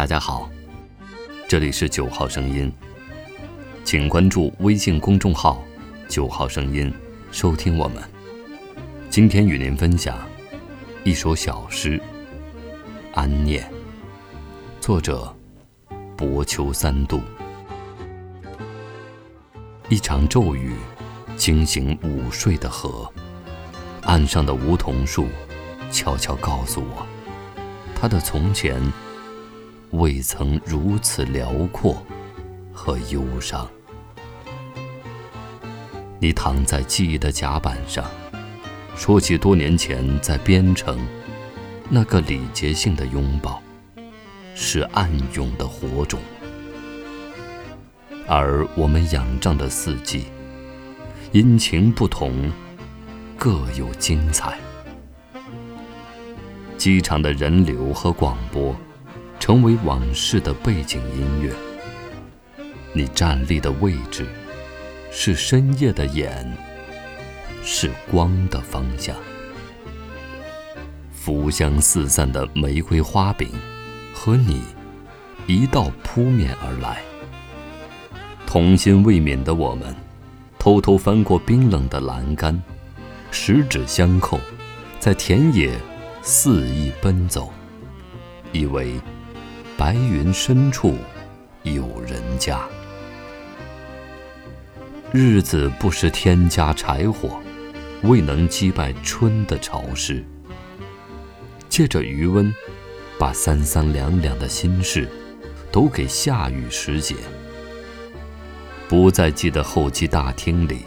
大家好，这里是九号声音，请关注微信公众号“九号声音”，收听我们。今天与您分享一首小诗《安念》，作者薄秋三度。一场骤雨惊醒午睡的河，岸上的梧桐树悄悄告诉我，它的从前。未曾如此辽阔和忧伤。你躺在记忆的甲板上，说起多年前在边城那个礼节性的拥抱，是暗涌的火种。而我们仰仗的四季，阴晴不同，各有精彩。机场的人流和广播。成为往事的背景音乐。你站立的位置，是深夜的眼，是光的方向。浮香四散的玫瑰花饼，和你一道扑面而来。童心未泯的我们，偷偷翻过冰冷的栏杆，十指相扣，在田野肆意奔走，以为。白云深处有人家，日子不时添加柴火，未能击败春的潮湿。借着余温，把三三两两的心事，都给夏雨时节。不再记得候机大厅里，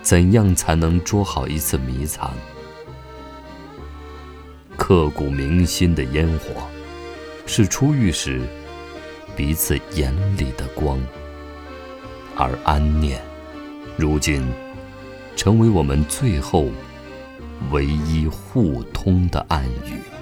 怎样才能捉好一次迷藏？刻骨铭心的烟火。是初遇时彼此眼里的光，而安念，如今成为我们最后唯一互通的暗语。